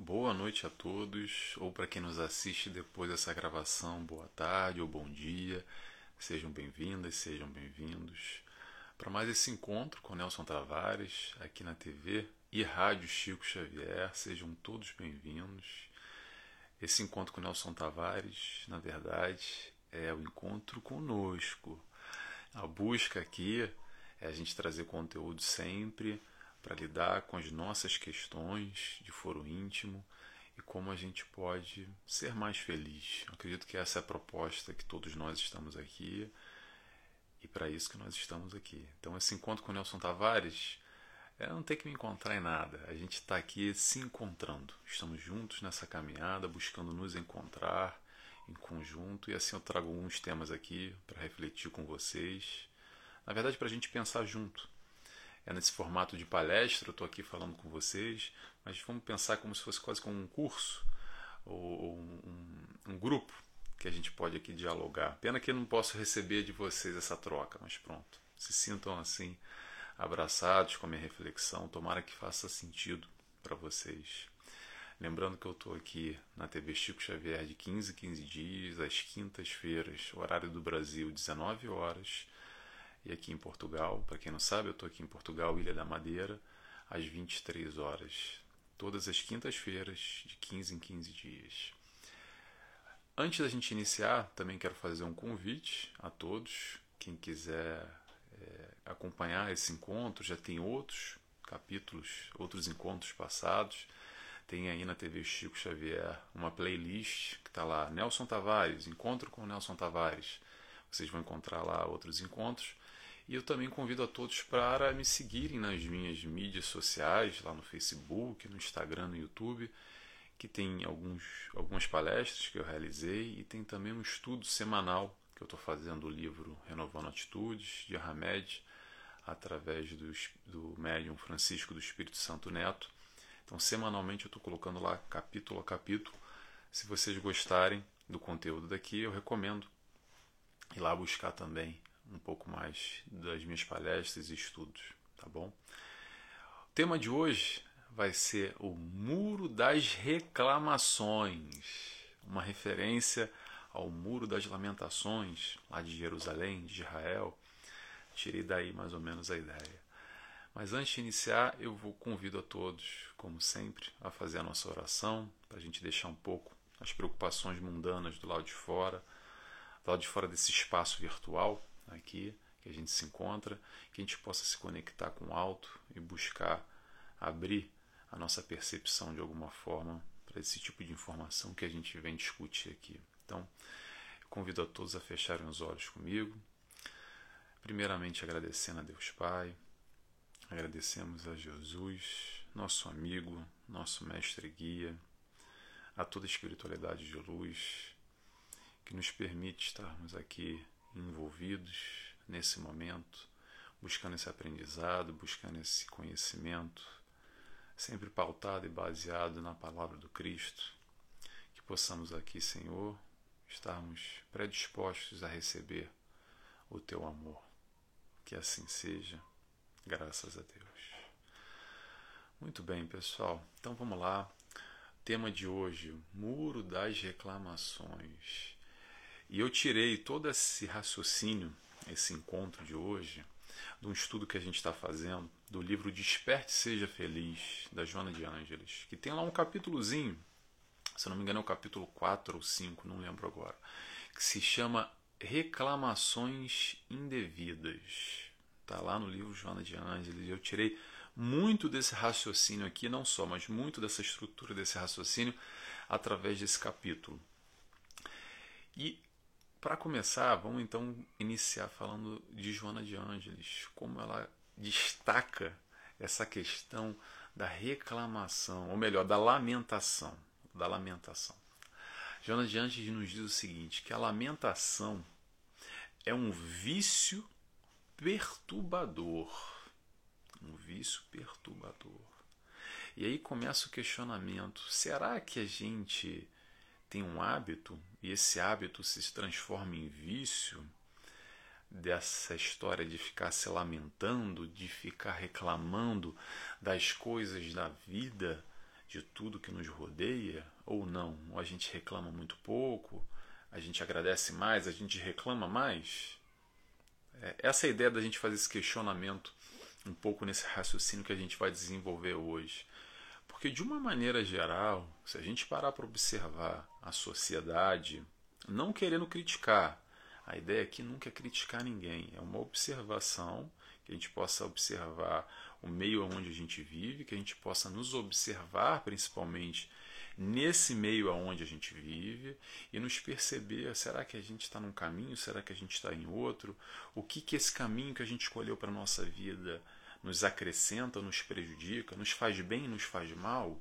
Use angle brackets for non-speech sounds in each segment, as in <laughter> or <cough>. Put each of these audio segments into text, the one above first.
Boa noite a todos, ou para quem nos assiste depois dessa gravação, boa tarde ou bom dia. Sejam bem-vindas, sejam bem-vindos para mais esse encontro com Nelson Tavares aqui na TV e Rádio Chico Xavier. Sejam todos bem-vindos. Esse encontro com Nelson Tavares, na verdade, é o encontro conosco. A busca aqui é a gente trazer conteúdo sempre para lidar com as nossas questões de foro íntimo e como a gente pode ser mais feliz. Eu acredito que essa é a proposta que todos nós estamos aqui e para isso que nós estamos aqui. Então, esse encontro com o Nelson Tavares é não ter que me encontrar em nada. A gente está aqui se encontrando. Estamos juntos nessa caminhada, buscando nos encontrar em conjunto e assim eu trago alguns temas aqui para refletir com vocês. Na verdade, para a gente pensar junto é nesse formato de palestra, eu estou aqui falando com vocês, mas vamos pensar como se fosse quase como um curso ou um, um, grupo que a gente pode aqui dialogar. Pena que eu não posso receber de vocês essa troca, mas pronto. Se sintam assim, abraçados com a minha reflexão. Tomara que faça sentido para vocês. Lembrando que eu estou aqui na TV Chico Xavier de 15 15 dias, às quintas-feiras, horário do Brasil, 19 horas e aqui em Portugal. Para quem não sabe, eu estou aqui em Portugal, Ilha da Madeira, às 23 horas, todas as quintas-feiras, de 15 em 15 dias. Antes da gente iniciar, também quero fazer um convite a todos. Quem quiser é, acompanhar esse encontro, já tem outros capítulos, outros encontros passados. Tem aí na TV Chico Xavier uma playlist que está lá, Nelson Tavares, Encontro com Nelson Tavares. Vocês vão encontrar lá outros encontros. E eu também convido a todos para me seguirem nas minhas mídias sociais, lá no Facebook, no Instagram, no YouTube, que tem alguns, algumas palestras que eu realizei e tem também um estudo semanal que eu estou fazendo do livro Renovando Atitudes, de Hamed, através do, do médium Francisco do Espírito Santo Neto. Então, semanalmente eu estou colocando lá capítulo a capítulo. Se vocês gostarem do conteúdo daqui, eu recomendo ir lá buscar também um pouco mais das minhas palestras e estudos, tá bom? O tema de hoje vai ser o Muro das Reclamações, uma referência ao Muro das Lamentações, lá de Jerusalém, de Israel. Tirei daí mais ou menos a ideia. Mas antes de iniciar, eu vou convido a todos, como sempre, a fazer a nossa oração, para a gente deixar um pouco as preocupações mundanas do lado de fora, do lado de fora desse espaço virtual, aqui que a gente se encontra, que a gente possa se conectar com o alto e buscar abrir a nossa percepção de alguma forma para esse tipo de informação que a gente vem discutir aqui. Então, convido a todos a fecharem os olhos comigo. Primeiramente, agradecendo a Deus Pai, agradecemos a Jesus, nosso amigo, nosso mestre guia, a toda a espiritualidade de luz que nos permite estarmos aqui envolvidos nesse momento, buscando esse aprendizado, buscando esse conhecimento, sempre pautado e baseado na palavra do Cristo. Que possamos aqui, Senhor, estarmos predispostos a receber o teu amor. Que assim seja, graças a Deus. Muito bem, pessoal. Então vamos lá. Tema de hoje: Muro das Reclamações. E eu tirei todo esse raciocínio, esse encontro de hoje, de um estudo que a gente está fazendo do livro Desperte Seja Feliz, da Joana de Ângeles, que tem lá um capítulozinho, se não me engano é o capítulo 4 ou 5, não lembro agora, que se chama Reclamações Indevidas. Está lá no livro Joana de Ângeles. Eu tirei muito desse raciocínio aqui, não só, mas muito dessa estrutura desse raciocínio através desse capítulo. E para começar, vamos então iniciar falando de Joana de Ângeles, como ela destaca essa questão da reclamação, ou melhor, da lamentação, da lamentação. Joana de Ângeles nos diz o seguinte, que a lamentação é um vício perturbador, um vício perturbador. E aí começa o questionamento: será que a gente tem um hábito e esse hábito se transforma em vício dessa história de ficar se lamentando, de ficar reclamando das coisas da vida de tudo que nos rodeia ou não? Ou a gente reclama muito pouco, a gente agradece mais, a gente reclama mais? É, essa é a ideia da gente fazer esse questionamento um pouco nesse raciocínio que a gente vai desenvolver hoje. Porque, de uma maneira geral, se a gente parar para observar a sociedade, não querendo criticar, a ideia aqui nunca é criticar ninguém, é uma observação que a gente possa observar o meio onde a gente vive, que a gente possa nos observar principalmente nesse meio aonde a gente vive e nos perceber, será que a gente está num caminho, será que a gente está em outro? O que que esse caminho que a gente escolheu para nossa vida nos acrescenta, nos prejudica, nos faz bem, nos faz mal?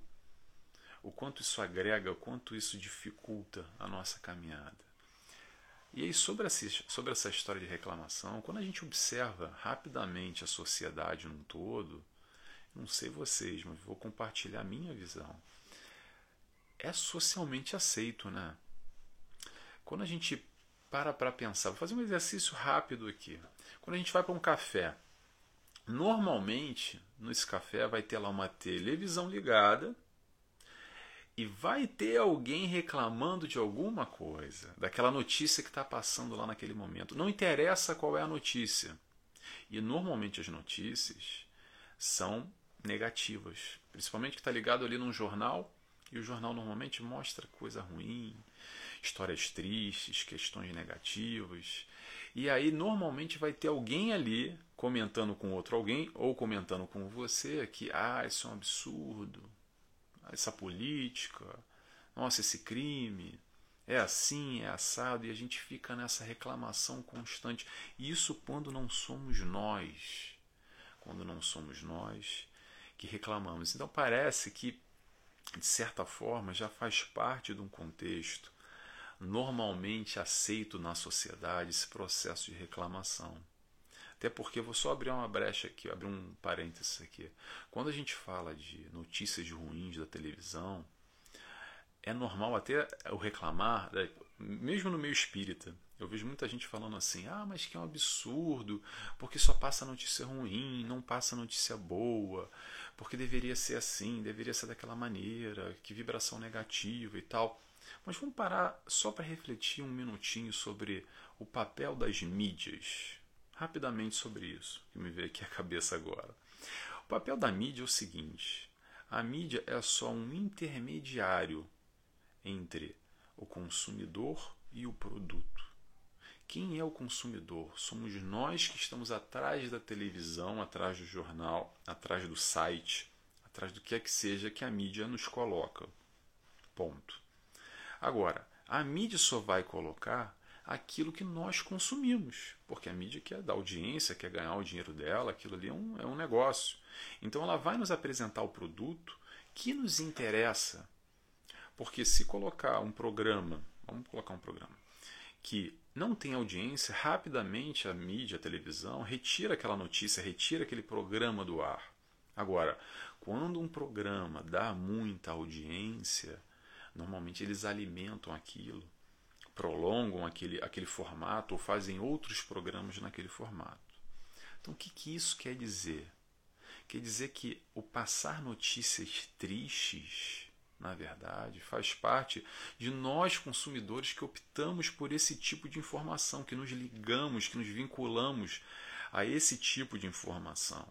O quanto isso agrega, o quanto isso dificulta a nossa caminhada. E aí, sobre sobre essa história de reclamação, quando a gente observa rapidamente a sociedade num todo, não sei vocês, mas vou compartilhar a minha visão. É socialmente aceito, né? Quando a gente para para pensar, vou fazer um exercício rápido aqui. Quando a gente vai para um café, normalmente nesse café vai ter lá uma televisão ligada e vai ter alguém reclamando de alguma coisa, daquela notícia que está passando lá naquele momento. Não interessa qual é a notícia. E normalmente as notícias são negativas, principalmente que está ligado ali num jornal e o jornal normalmente mostra coisa ruim, histórias tristes, questões negativas. E aí normalmente vai ter alguém ali comentando com outro alguém ou comentando com você que ah, isso é um absurdo, essa política, nossa, esse crime, é assim, é assado, e a gente fica nessa reclamação constante. Isso quando não somos nós, quando não somos nós que reclamamos. Então parece que, de certa forma, já faz parte de um contexto normalmente aceito na sociedade esse processo de reclamação. Até porque, vou só abrir uma brecha aqui, abrir um parênteses aqui. Quando a gente fala de notícias ruins da televisão, é normal até o reclamar, né, mesmo no meio espírita. Eu vejo muita gente falando assim: ah, mas que é um absurdo, porque só passa notícia ruim, não passa notícia boa, porque deveria ser assim, deveria ser daquela maneira, que vibração negativa e tal. Mas vamos parar só para refletir um minutinho sobre o papel das mídias rapidamente sobre isso, que me veio aqui a cabeça agora. O papel da mídia é o seguinte: a mídia é só um intermediário entre o consumidor e o produto. Quem é o consumidor? Somos nós que estamos atrás da televisão, atrás do jornal, atrás do site, atrás do que é que seja que a mídia nos coloca. Ponto. Agora, a mídia só vai colocar aquilo que nós consumimos, porque a mídia quer dar audiência, quer ganhar o dinheiro dela, aquilo ali é um, é um negócio. Então ela vai nos apresentar o produto que nos interessa. Porque se colocar um programa, vamos colocar um programa, que não tem audiência, rapidamente a mídia, a televisão, retira aquela notícia, retira aquele programa do ar. Agora, quando um programa dá muita audiência, normalmente eles alimentam aquilo prolongam aquele, aquele formato ou fazem outros programas naquele formato. Então, o que, que isso quer dizer? Quer dizer que o passar notícias tristes, na verdade, faz parte de nós consumidores que optamos por esse tipo de informação, que nos ligamos, que nos vinculamos a esse tipo de informação.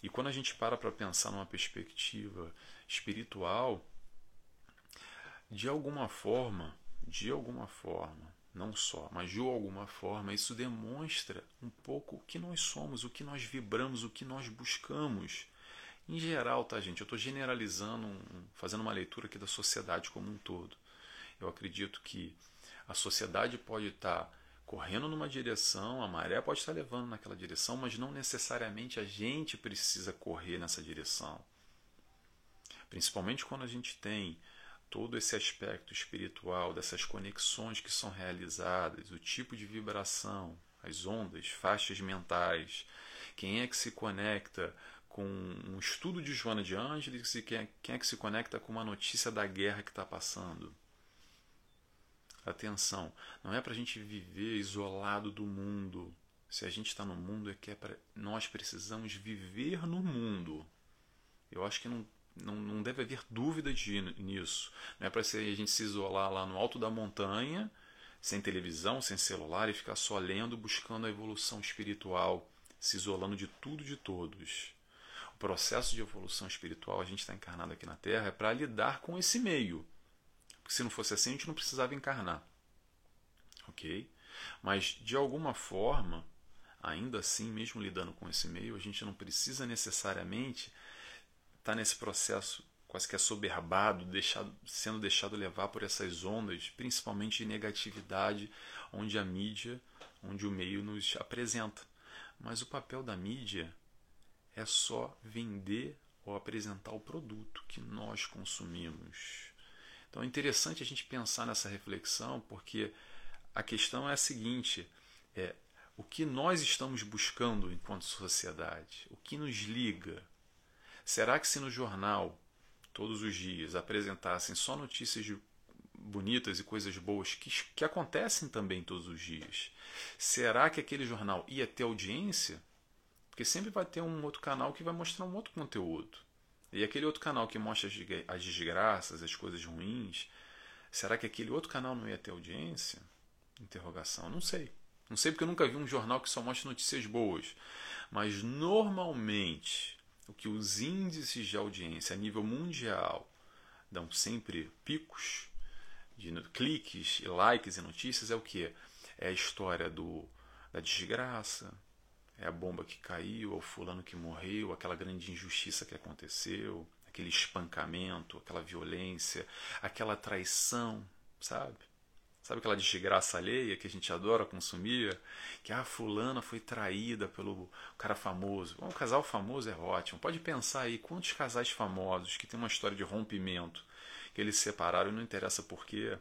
E quando a gente para para pensar numa perspectiva espiritual, de alguma forma, de alguma forma, não só, mas de alguma forma, isso demonstra um pouco o que nós somos, o que nós vibramos, o que nós buscamos. Em geral, tá, gente? Eu estou generalizando, fazendo uma leitura aqui da sociedade como um todo. Eu acredito que a sociedade pode estar tá correndo numa direção, a maré pode estar tá levando naquela direção, mas não necessariamente a gente precisa correr nessa direção. Principalmente quando a gente tem todo esse aspecto espiritual, dessas conexões que são realizadas, o tipo de vibração, as ondas, faixas mentais, quem é que se conecta com um estudo de Joana de Ângeles e quem é, quem é que se conecta com uma notícia da guerra que está passando. Atenção, não é para a gente viver isolado do mundo. Se a gente está no mundo, é que é pra, nós precisamos viver no mundo. Eu acho que não não, não deve haver dúvida de, nisso. Não é para a gente se isolar lá no alto da montanha, sem televisão, sem celular e ficar só lendo, buscando a evolução espiritual, se isolando de tudo e de todos. O processo de evolução espiritual, a gente está encarnado aqui na Terra, é para lidar com esse meio. Porque se não fosse assim, a gente não precisava encarnar. Ok? Mas, de alguma forma, ainda assim, mesmo lidando com esse meio, a gente não precisa necessariamente estar tá nesse processo quase que assoberbado, deixado, sendo deixado levar por essas ondas, principalmente de negatividade, onde a mídia, onde o meio nos apresenta. Mas o papel da mídia é só vender ou apresentar o produto que nós consumimos. Então é interessante a gente pensar nessa reflexão, porque a questão é a seguinte: é, o que nós estamos buscando enquanto sociedade? O que nos liga? Será que se no jornal, todos os dias, apresentassem só notícias bonitas e coisas boas que, que acontecem também todos os dias, será que aquele jornal ia ter audiência? Porque sempre vai ter um outro canal que vai mostrar um outro conteúdo. E aquele outro canal que mostra as desgraças, as coisas ruins, será que aquele outro canal não ia ter audiência? Interrogação. Não sei. Não sei porque eu nunca vi um jornal que só mostra notícias boas. Mas normalmente o que os índices de audiência a nível mundial dão sempre picos de cliques likes e notícias é o que? É a história do, da desgraça, é a bomba que caiu, é o fulano que morreu, aquela grande injustiça que aconteceu, aquele espancamento, aquela violência, aquela traição, sabe? Sabe aquela desgraça alheia que a gente adora consumir? Que a ah, fulana foi traída pelo cara famoso. Um casal famoso é ótimo. Pode pensar aí quantos casais famosos que tem uma história de rompimento, que eles se separaram e não interessa porquê.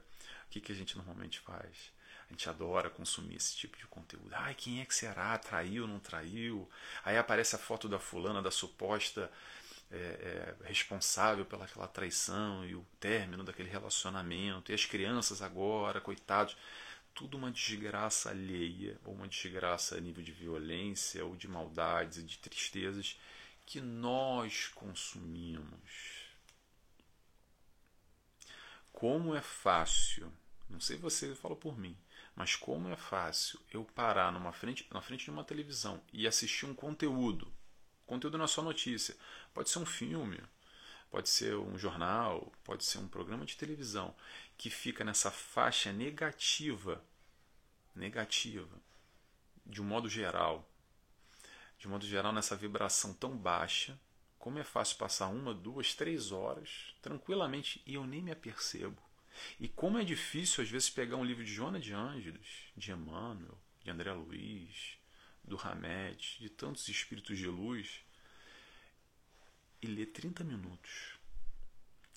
O que, que a gente normalmente faz? A gente adora consumir esse tipo de conteúdo. Ai, quem é que será? Traiu, não traiu? Aí aparece a foto da fulana, da suposta é, é, responsável pelaquela traição e o término daquele relacionamento, e as crianças agora, coitados, tudo uma desgraça alheia, ou uma desgraça a nível de violência, ou de maldades e de tristezas que nós consumimos. Como é fácil, não sei você falou por mim, mas como é fácil eu parar numa frente, na frente de uma televisão e assistir um conteúdo Conteúdo não é só notícia. Pode ser um filme, pode ser um jornal, pode ser um programa de televisão que fica nessa faixa negativa, negativa, de um modo geral, de um modo geral nessa vibração tão baixa, como é fácil passar uma, duas, três horas tranquilamente e eu nem me apercebo. E como é difícil às vezes pegar um livro de Joana de Ângeles, de Emmanuel, de André Luiz, do Hamed, de tantos espíritos de luz, e ler 30 minutos.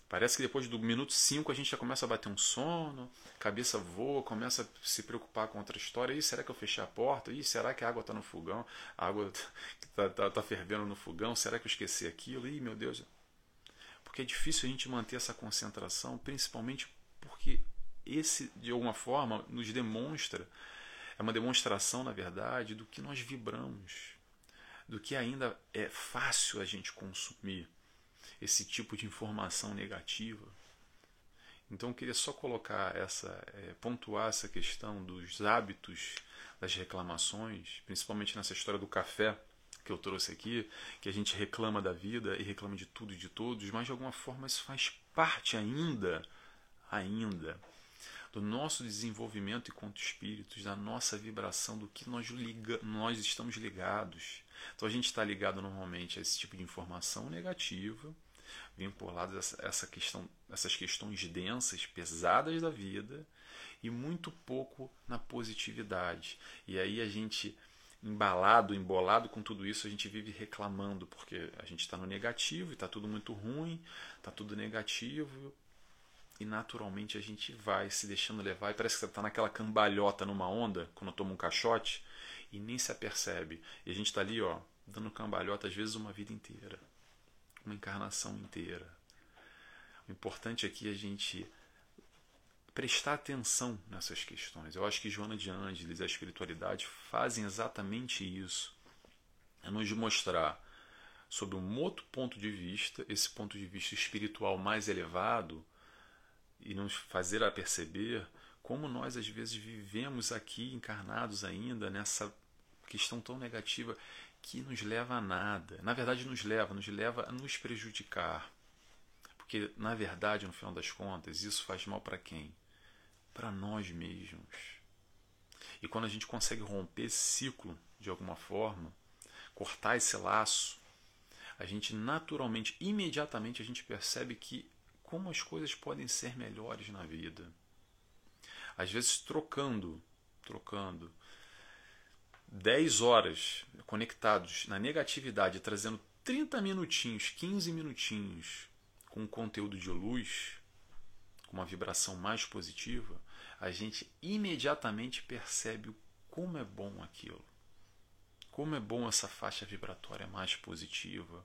Parece que depois do minuto 5 a gente já começa a bater um sono, cabeça voa, começa a se preocupar com outra história. Ih, será que eu fechei a porta? Ih, será que a água está no fogão? A água está <laughs> tá, tá fervendo no fogão? Será que eu esqueci aquilo? Ih, meu Deus. Porque é difícil a gente manter essa concentração, principalmente porque esse, de alguma forma, nos demonstra é uma demonstração, na verdade, do que nós vibramos, do que ainda é fácil a gente consumir esse tipo de informação negativa. Então eu queria só colocar essa, é, pontuar essa questão dos hábitos das reclamações, principalmente nessa história do café que eu trouxe aqui, que a gente reclama da vida e reclama de tudo e de todos, mas de alguma forma isso faz parte ainda, ainda do nosso desenvolvimento enquanto espíritos, da nossa vibração, do que nós, liga, nós estamos ligados. Então a gente está ligado normalmente a esse tipo de informação negativa, vinculadas a essa questão, essas questões densas, pesadas da vida, e muito pouco na positividade. E aí a gente embalado, embolado com tudo isso, a gente vive reclamando, porque a gente está no negativo e está tudo muito ruim, está tudo negativo, e naturalmente a gente vai se deixando levar e parece que você está naquela cambalhota numa onda quando toma um caixote e nem se apercebe. E a gente está ali, ó, dando cambalhota às vezes uma vida inteira, uma encarnação inteira. O importante aqui é a gente prestar atenção nessas questões. Eu acho que Joana de Ângeles e a espiritualidade fazem exatamente isso. É nos mostrar sob um outro ponto de vista, esse ponto de vista espiritual mais elevado, e nos fazer a perceber como nós às vezes vivemos aqui encarnados ainda nessa questão tão negativa que nos leva a nada. Na verdade, nos leva, nos leva a nos prejudicar. Porque, na verdade, no final das contas, isso faz mal para quem? Para nós mesmos. E quando a gente consegue romper esse ciclo de alguma forma, cortar esse laço, a gente naturalmente, imediatamente, a gente percebe que como as coisas podem ser melhores na vida. Às vezes trocando, trocando 10 horas conectados na negatividade, trazendo 30 minutinhos, 15 minutinhos com conteúdo de luz, com uma vibração mais positiva, a gente imediatamente percebe como é bom aquilo. Como é bom essa faixa vibratória mais positiva.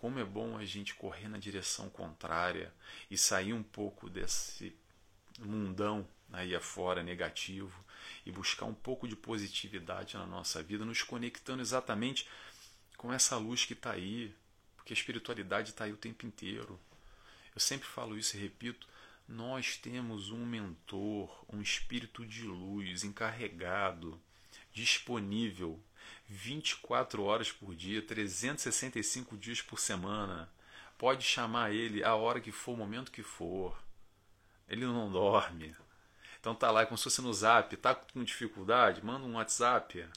Como é bom a gente correr na direção contrária e sair um pouco desse mundão aí afora negativo e buscar um pouco de positividade na nossa vida, nos conectando exatamente com essa luz que está aí, porque a espiritualidade está aí o tempo inteiro. Eu sempre falo isso e repito: nós temos um mentor, um espírito de luz encarregado, disponível 24 horas por dia, 365 dias por semana. Pode chamar ele a hora que for, o momento que for. Ele não dorme. Então tá lá, é como se fosse no zap, tá com dificuldade, manda um WhatsApp,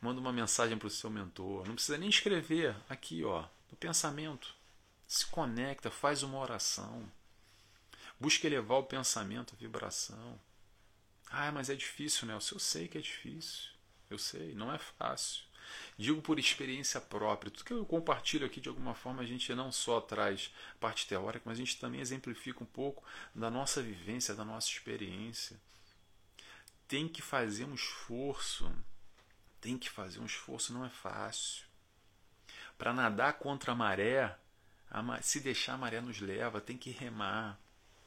manda uma mensagem para o seu mentor. Não precisa nem escrever, aqui ó, no pensamento. Se conecta, faz uma oração. Busca elevar o pensamento, a vibração. Ah, mas é difícil, Nelson. Eu sei que é difícil. Eu sei, não é fácil. Digo por experiência própria. Tudo que eu compartilho aqui, de alguma forma, a gente não só traz parte teórica, mas a gente também exemplifica um pouco da nossa vivência, da nossa experiência. Tem que fazer um esforço. Tem que fazer um esforço, não é fácil. Para nadar contra a maré, se deixar a maré nos leva, tem que remar,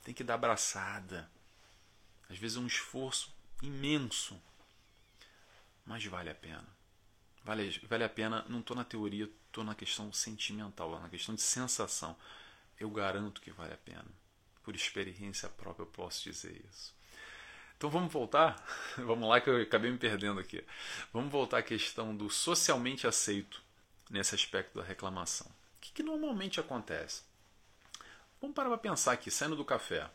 tem que dar abraçada. Às vezes é um esforço imenso, mas vale a pena. Vale, vale a pena, não estou na teoria, estou na questão sentimental, na questão de sensação. Eu garanto que vale a pena. Por experiência própria eu posso dizer isso. Então vamos voltar? <laughs> vamos lá que eu acabei me perdendo aqui. Vamos voltar à questão do socialmente aceito nesse aspecto da reclamação. O que, que normalmente acontece? Vamos parar para pensar aqui, saindo do café.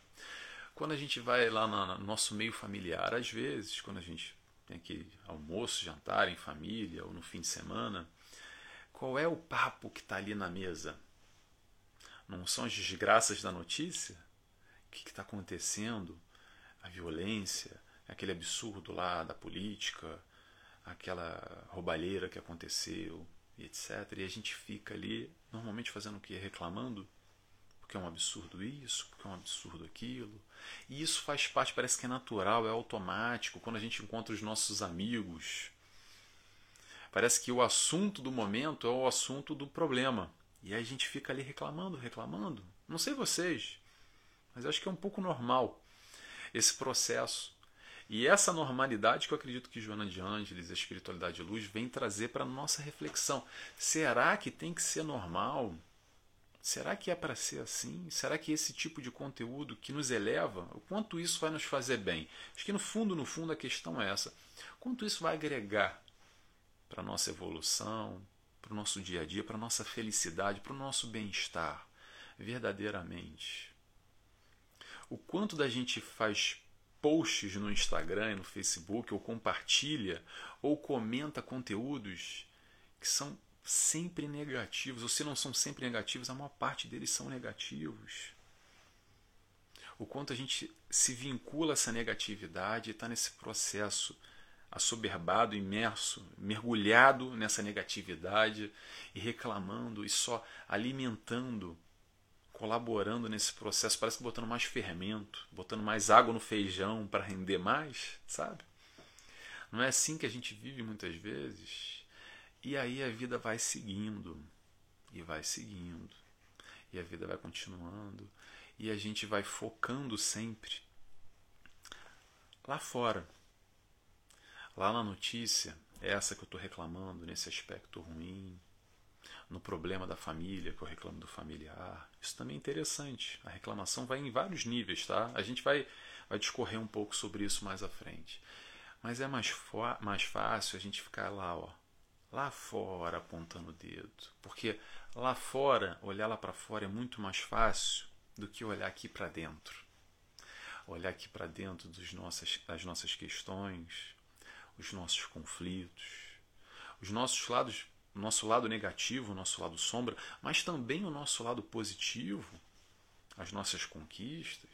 Quando a gente vai lá no nosso meio familiar, às vezes, quando a gente tem aquele almoço, jantar em família ou no fim de semana, qual é o papo que está ali na mesa? Não são as desgraças da notícia? O que está acontecendo? A violência, aquele absurdo lá da política, aquela roubalheira que aconteceu, etc. E a gente fica ali, normalmente fazendo o quê? Reclamando porque é um absurdo isso, porque é um absurdo aquilo. E isso faz parte, parece que é natural, é automático. Quando a gente encontra os nossos amigos, parece que o assunto do momento é o assunto do problema. E aí a gente fica ali reclamando, reclamando. Não sei vocês, mas acho que é um pouco normal esse processo. E essa normalidade que eu acredito que Joana de Ângeles, a espiritualidade de luz, vem trazer para a nossa reflexão. Será que tem que ser normal? Será que é para ser assim? Será que esse tipo de conteúdo que nos eleva, o quanto isso vai nos fazer bem? Acho que no fundo, no fundo, a questão é essa. Quanto isso vai agregar para a nossa evolução, para o nosso dia a dia, para a nossa felicidade, para o nosso bem-estar, verdadeiramente? O quanto da gente faz posts no Instagram e no Facebook, ou compartilha, ou comenta conteúdos que são sempre negativos, ou se não são sempre negativos, a maior parte deles são negativos. O quanto a gente se vincula a essa negatividade e está nesse processo assoberbado, imerso, mergulhado nessa negatividade e reclamando e só alimentando, colaborando nesse processo, parece que botando mais fermento, botando mais água no feijão para render mais, sabe? Não é assim que a gente vive muitas vezes? E aí a vida vai seguindo, e vai seguindo, e a vida vai continuando, e a gente vai focando sempre lá fora. Lá na notícia, essa que eu estou reclamando, nesse aspecto ruim, no problema da família, que eu reclamo do familiar. Isso também é interessante. A reclamação vai em vários níveis, tá? A gente vai, vai discorrer um pouco sobre isso mais à frente. Mas é mais, mais fácil a gente ficar lá, ó, lá fora apontando o dedo. Porque lá fora, olhar lá para fora é muito mais fácil do que olhar aqui para dentro. Olhar aqui para dentro dos nossas, das nossas questões, os nossos conflitos, os nossos lados, o nosso lado negativo, o nosso lado sombra, mas também o nosso lado positivo, as nossas conquistas.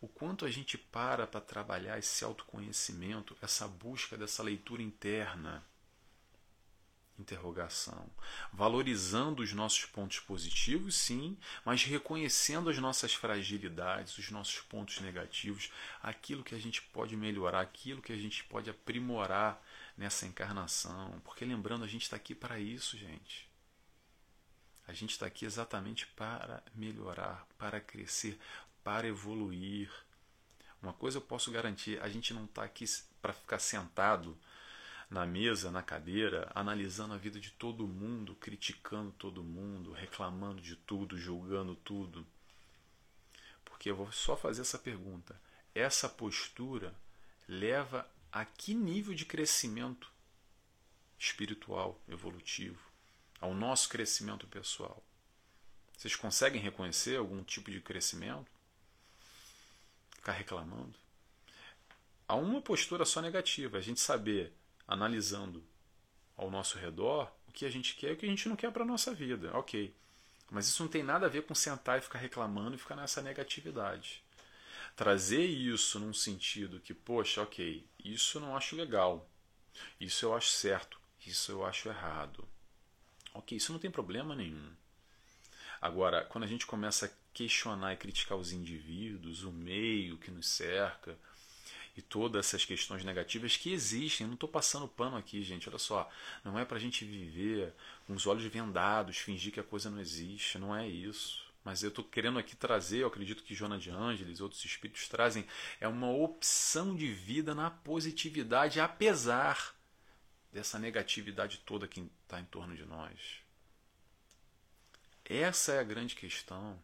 O quanto a gente para para trabalhar esse autoconhecimento, essa busca dessa leitura interna interrogação, valorizando os nossos pontos positivos, sim, mas reconhecendo as nossas fragilidades, os nossos pontos negativos, aquilo que a gente pode melhorar, aquilo que a gente pode aprimorar nessa encarnação, porque lembrando, a gente está aqui para isso, gente. A gente está aqui exatamente para melhorar, para crescer, para evoluir. Uma coisa eu posso garantir: a gente não está aqui para ficar sentado na mesa, na cadeira, analisando a vida de todo mundo, criticando todo mundo, reclamando de tudo, julgando tudo. Porque eu vou só fazer essa pergunta. Essa postura leva a que nível de crescimento espiritual, evolutivo, ao nosso crescimento pessoal? Vocês conseguem reconhecer algum tipo de crescimento? Ficar reclamando? Há uma postura só negativa, a gente saber analisando ao nosso redor o que a gente quer e o que a gente não quer para a nossa vida. Ok. Mas isso não tem nada a ver com sentar e ficar reclamando e ficar nessa negatividade. Trazer isso num sentido que, poxa, ok, isso eu não acho legal, isso eu acho certo, isso eu acho errado. Ok, isso não tem problema nenhum. Agora, quando a gente começa a questionar e criticar os indivíduos, o meio que nos cerca, e todas essas questões negativas que existem. não estou passando pano aqui, gente. Olha só, não é para a gente viver com os olhos vendados, fingir que a coisa não existe. Não é isso. Mas eu estou querendo aqui trazer, eu acredito que Joana de Ângeles e outros espíritos trazem, é uma opção de vida na positividade, apesar dessa negatividade toda que está em torno de nós. Essa é a grande questão.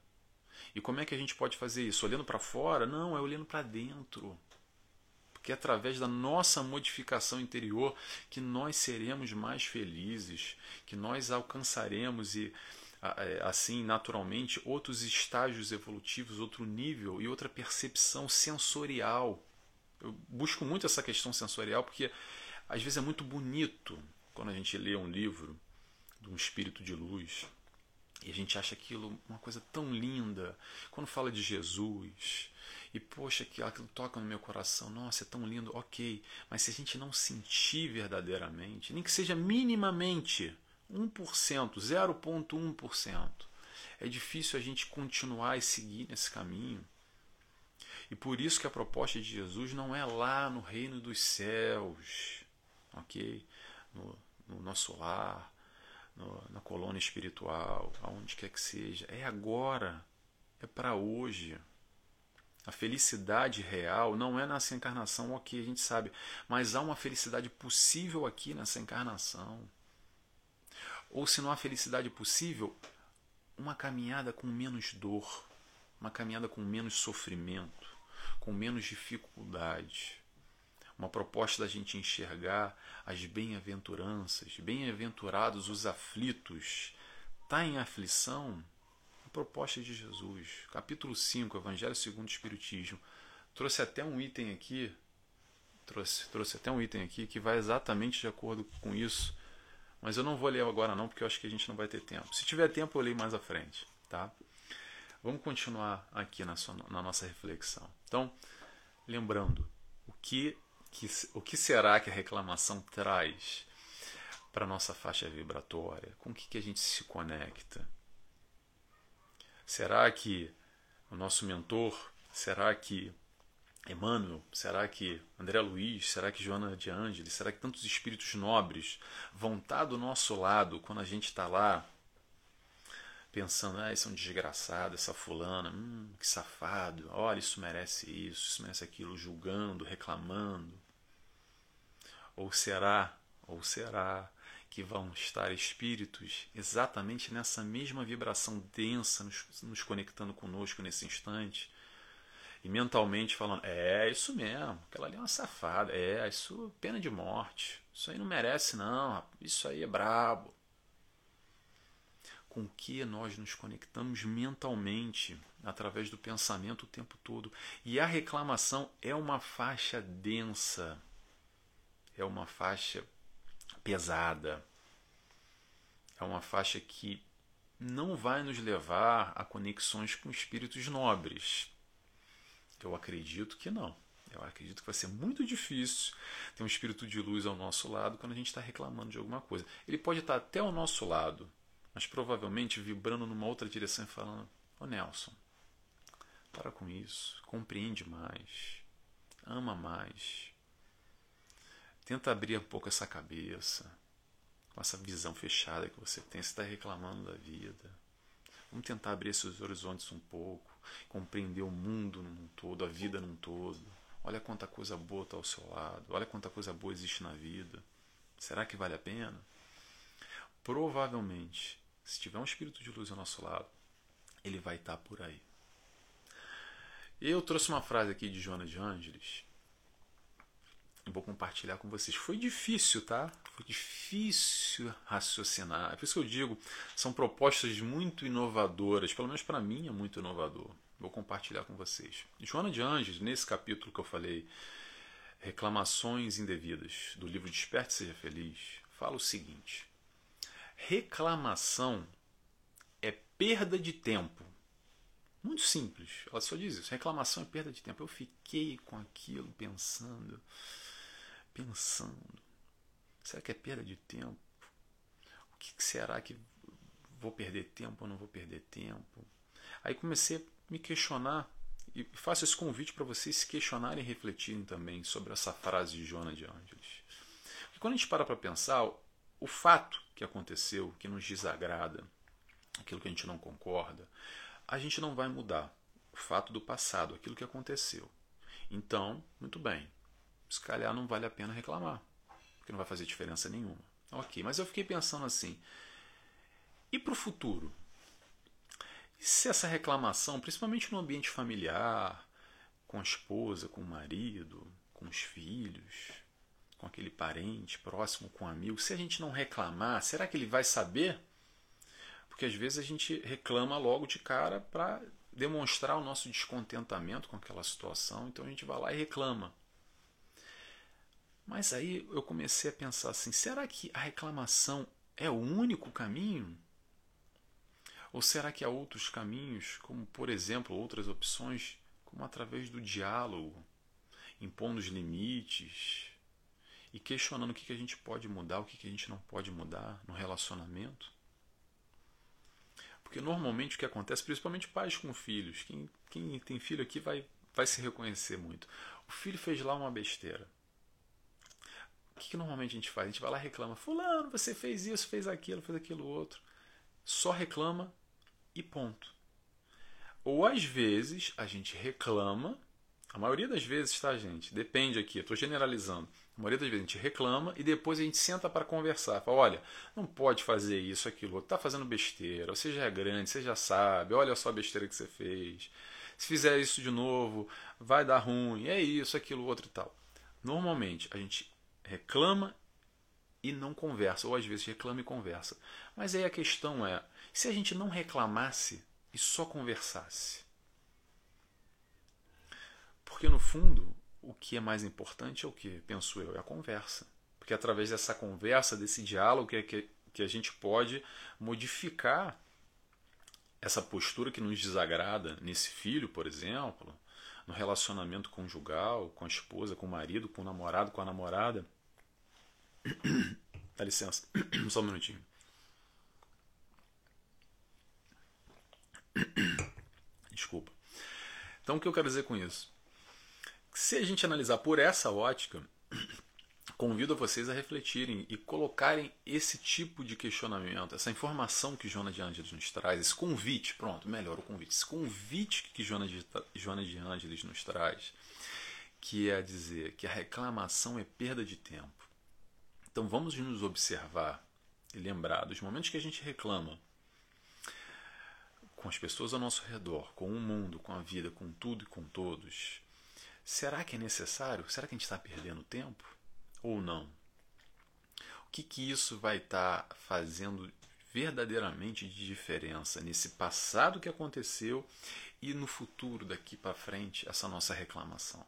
E como é que a gente pode fazer isso? Olhando para fora? Não, é olhando para dentro porque é através da nossa modificação interior que nós seremos mais felizes, que nós alcançaremos e é, assim naturalmente outros estágios evolutivos, outro nível e outra percepção sensorial. Eu busco muito essa questão sensorial porque às vezes é muito bonito quando a gente lê um livro de um espírito de luz e a gente acha aquilo uma coisa tão linda. Quando fala de Jesus, e poxa, que aquilo toca no meu coração, nossa, é tão lindo, ok, mas se a gente não sentir verdadeiramente, nem que seja minimamente 1%, 0,1%, é difícil a gente continuar e seguir nesse caminho. E por isso que a proposta de Jesus não é lá no reino dos céus, ok? No, no nosso lar, no, na colônia espiritual, aonde quer que seja. É agora, é para hoje. A felicidade real não é nessa encarnação, ok, a gente sabe, mas há uma felicidade possível aqui nessa encarnação. Ou se não há felicidade possível, uma caminhada com menos dor, uma caminhada com menos sofrimento, com menos dificuldade. Uma proposta da gente enxergar as bem-aventuranças, bem-aventurados os aflitos. Está em aflição? Proposta de Jesus. Capítulo 5, Evangelho segundo o Espiritismo. Trouxe até um item aqui, trouxe, trouxe até um item aqui que vai exatamente de acordo com isso. Mas eu não vou ler agora não, porque eu acho que a gente não vai ter tempo. Se tiver tempo, eu leio mais à frente, tá? Vamos continuar aqui na, sua, na nossa reflexão. Então, lembrando, o que, que, o que será que a reclamação traz para a nossa faixa vibratória? Com o que, que a gente se conecta? Será que o nosso mentor, será que Emmanuel, será que André Luiz, será que Joana de Ângeles, será que tantos espíritos nobres vão estar do nosso lado quando a gente está lá pensando, ah, esse é um desgraçado, essa fulana, hum, que safado, olha, isso merece isso, isso merece aquilo, julgando, reclamando? Ou será, ou será que vão estar espíritos exatamente nessa mesma vibração densa, nos, nos conectando conosco nesse instante, e mentalmente falando: é isso mesmo, aquela ali é uma safada, é isso pena de morte, isso aí não merece não, isso aí é brabo. Com que nós nos conectamos mentalmente através do pensamento o tempo todo. E a reclamação é uma faixa densa, é uma faixa pesada, é uma faixa que não vai nos levar a conexões com espíritos nobres. Eu acredito que não. Eu acredito que vai ser muito difícil ter um espírito de luz ao nosso lado quando a gente está reclamando de alguma coisa. Ele pode estar até ao nosso lado, mas provavelmente vibrando numa outra direção e falando: Ô Nelson, para com isso, compreende mais, ama mais, tenta abrir um pouco essa cabeça, com essa visão fechada que você tem, você está reclamando da vida. Vamos tentar abrir esses horizontes um pouco, compreender o mundo num todo, a vida num todo. Olha quanta coisa boa está ao seu lado, olha quanta coisa boa existe na vida. Será que vale a pena? Provavelmente, se tiver um espírito de luz ao nosso lado, ele vai estar tá por aí. Eu trouxe uma frase aqui de Joana de Ângeles, vou compartilhar com vocês. Foi difícil, tá? Foi difícil raciocinar. É por isso que eu digo, são propostas muito inovadoras, pelo menos para mim é muito inovador. Vou compartilhar com vocês. Joana de Anjos, nesse capítulo que eu falei, Reclamações Indevidas, do livro Desperte Seja Feliz, fala o seguinte: reclamação é perda de tempo. Muito simples. Ela só diz isso. Reclamação é perda de tempo. Eu fiquei com aquilo pensando pensando: será que é perda de tempo? O que será que vou perder tempo ou não vou perder tempo? Aí comecei a me questionar e faço esse convite para vocês se questionarem e refletirem também sobre essa frase de Joana de Ângeles. Porque quando a gente para para pensar, o fato que aconteceu, que nos desagrada, aquilo que a gente não concorda, a gente não vai mudar. O fato do passado, aquilo que aconteceu. Então, muito bem, se calhar não vale a pena reclamar, porque não vai fazer diferença nenhuma. Ok, mas eu fiquei pensando assim: e para o futuro? E se essa reclamação, principalmente no ambiente familiar, com a esposa, com o marido, com os filhos, com aquele parente próximo, com um amigo, se a gente não reclamar, será que ele vai saber? Porque às vezes a gente reclama logo de cara para demonstrar o nosso descontentamento com aquela situação, então a gente vai lá e reclama. Mas aí eu comecei a pensar assim: será que a reclamação é o único caminho? Ou será que há outros caminhos, como por exemplo outras opções, como através do diálogo, impondo os limites e questionando o que a gente pode mudar, o que a gente não pode mudar no relacionamento? Porque normalmente o que acontece, principalmente pais com filhos, quem, quem tem filho aqui vai, vai se reconhecer muito. O filho fez lá uma besteira que, que normalmente a gente faz? A gente vai lá e reclama: Fulano, você fez isso, fez aquilo, fez aquilo outro. Só reclama e ponto. Ou às vezes a gente reclama, a maioria das vezes, tá, gente? Depende aqui, eu estou generalizando. A maioria das vezes a gente reclama e depois a gente senta para conversar. Fala, olha, não pode fazer isso, aquilo. Tá fazendo besteira, você já é grande, você já sabe, olha só a besteira que você fez. Se fizer isso de novo, vai dar ruim, é isso, aquilo, outro e tal. Normalmente a gente reclama e não conversa, ou às vezes reclama e conversa. Mas aí a questão é: se a gente não reclamasse e só conversasse? Porque no fundo, o que é mais importante é o que, penso eu, é a conversa. Porque através dessa conversa, desse diálogo, que, que, que a gente pode modificar essa postura que nos desagrada nesse filho, por exemplo, no relacionamento conjugal, com a esposa, com o marido, com o namorado, com a namorada. <coughs> Dá licença, <coughs> só um minutinho. <coughs> Desculpa. Então, o que eu quero dizer com isso? Se a gente analisar por essa ótica, convido vocês a refletirem e colocarem esse tipo de questionamento, essa informação que Joana de Ângeles nos traz, esse convite, pronto, melhor o convite, esse convite que Joana de, de Ângeles nos traz, que é dizer que a reclamação é perda de tempo. Então vamos nos observar e lembrar dos momentos que a gente reclama com as pessoas ao nosso redor, com o mundo, com a vida, com tudo e com todos, será que é necessário? Será que a gente está perdendo tempo? Ou não? O que, que isso vai estar tá fazendo verdadeiramente de diferença nesse passado que aconteceu e no futuro daqui para frente, essa nossa reclamação?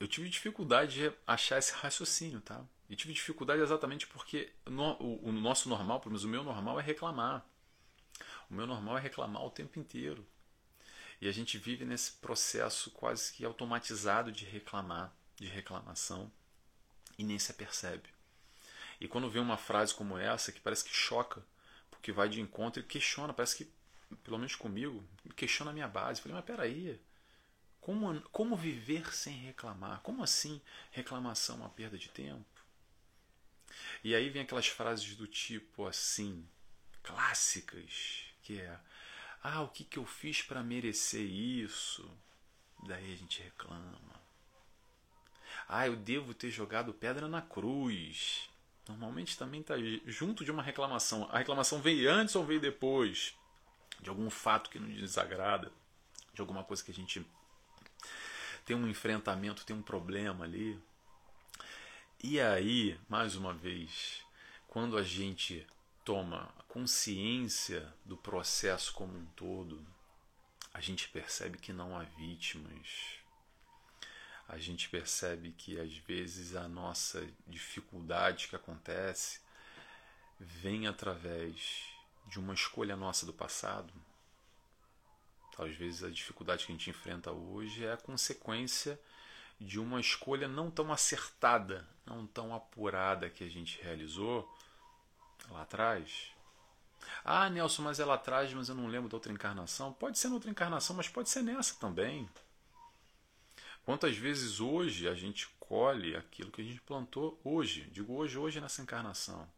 Eu tive dificuldade de achar esse raciocínio, tá? E tive dificuldade exatamente porque no, o, o nosso normal, pelo menos o meu normal, é reclamar. O meu normal é reclamar o tempo inteiro. E a gente vive nesse processo quase que automatizado de reclamar, de reclamação, e nem se apercebe. E quando vê uma frase como essa, que parece que choca, porque vai de encontro e questiona, parece que, pelo menos comigo, questiona a minha base. Falei, mas peraí, como, como viver sem reclamar? Como assim reclamação é uma perda de tempo? E aí vem aquelas frases do tipo assim, clássicas, que é: "Ah, o que que eu fiz para merecer isso?" Daí a gente reclama. "Ah, eu devo ter jogado pedra na cruz." Normalmente também está junto de uma reclamação. A reclamação veio antes ou veio depois de algum fato que nos desagrada, de alguma coisa que a gente tem um enfrentamento, tem um problema ali. E aí, mais uma vez, quando a gente toma consciência do processo como um todo, a gente percebe que não há vítimas. A gente percebe que às vezes a nossa dificuldade que acontece vem através de uma escolha nossa do passado. Às vezes a dificuldade que a gente enfrenta hoje é a consequência de uma escolha não tão acertada, não tão apurada que a gente realizou lá atrás. Ah, Nelson, mas é lá atrás, mas eu não lembro da outra encarnação. Pode ser na outra encarnação, mas pode ser nessa também. Quantas vezes hoje a gente colhe aquilo que a gente plantou hoje? Digo hoje, hoje nessa encarnação.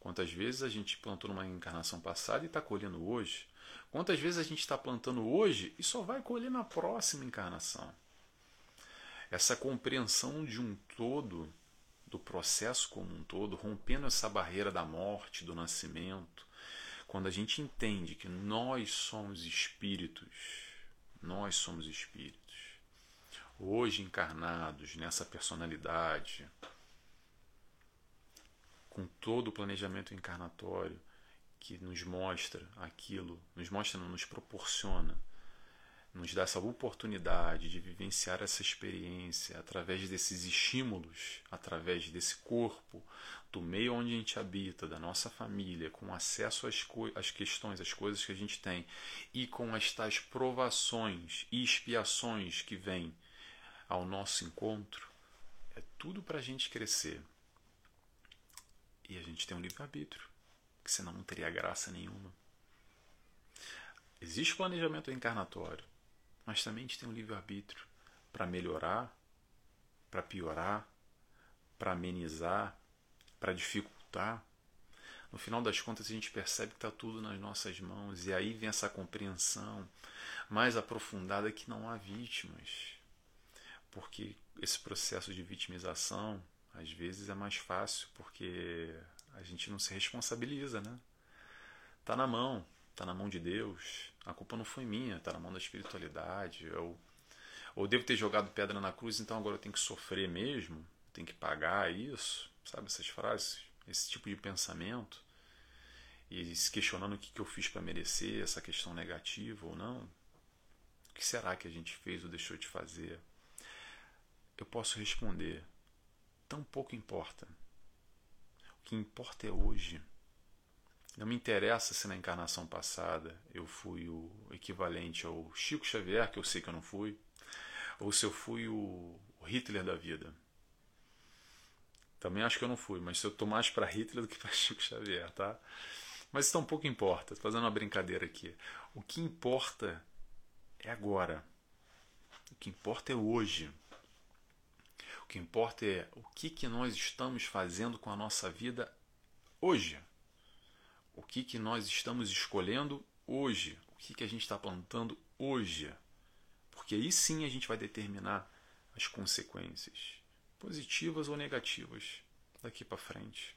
Quantas vezes a gente plantou numa encarnação passada e está colhendo hoje? Quantas vezes a gente está plantando hoje e só vai colher na próxima encarnação? essa compreensão de um todo, do processo como um todo, rompendo essa barreira da morte, do nascimento, quando a gente entende que nós somos espíritos, nós somos espíritos, hoje encarnados nessa personalidade, com todo o planejamento encarnatório que nos mostra aquilo, nos mostra, não nos proporciona nos dá essa oportunidade de vivenciar essa experiência através desses estímulos, através desse corpo, do meio onde a gente habita, da nossa família, com acesso às, às questões, às coisas que a gente tem, e com as tais provações e expiações que vêm ao nosso encontro, é tudo para a gente crescer. E a gente tem um livre-arbítrio, que senão não teria graça nenhuma. Existe planejamento encarnatório mas também a gente tem um livre-arbítrio para melhorar, para piorar, para amenizar, para dificultar. No final das contas, a gente percebe que está tudo nas nossas mãos, e aí vem essa compreensão mais aprofundada que não há vítimas. Porque esse processo de vitimização, às vezes, é mais fácil, porque a gente não se responsabiliza, né? Tá na mão, tá na mão de Deus. A culpa não foi minha, tá na mão da espiritualidade. Eu, ou devo ter jogado pedra na cruz, então agora eu tenho que sofrer mesmo, tenho que pagar isso, sabe essas frases, esse tipo de pensamento e se questionando o que, eu fiz para merecer essa questão negativa ou não. O que será que a gente fez ou deixou de fazer? Eu posso responder: tão pouco importa. Que importa é hoje. Não me interessa se na encarnação passada eu fui o equivalente ao Chico Xavier, que eu sei que eu não fui, ou se eu fui o Hitler da vida. Também acho que eu não fui, mas eu tô mais para Hitler do que para <laughs> Chico Xavier, tá? Mas isso um pouco importa, tô fazendo uma brincadeira aqui. O que importa é agora. O que importa é hoje. Que importa é o que, que nós estamos fazendo com a nossa vida hoje o que, que nós estamos escolhendo hoje, o que, que a gente está plantando hoje. Porque aí sim a gente vai determinar as consequências, positivas ou negativas, daqui para frente.